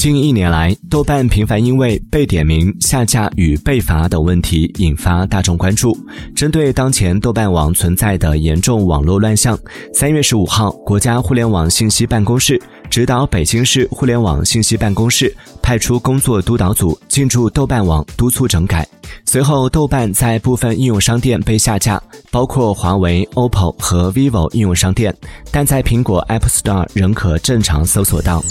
近一年来，豆瓣频繁因为被点名、下架与被罚等问题引发大众关注。针对当前豆瓣网存在的严重网络乱象，三月十五号，国家互联网信息办公室指导北京市互联网信息办公室派出工作督导组进驻豆瓣网督促整改。随后，豆瓣在部分应用商店被下架，包括华为、OPPO 和 vivo 应用商店，但在苹果 App Store 仍可正常搜索到。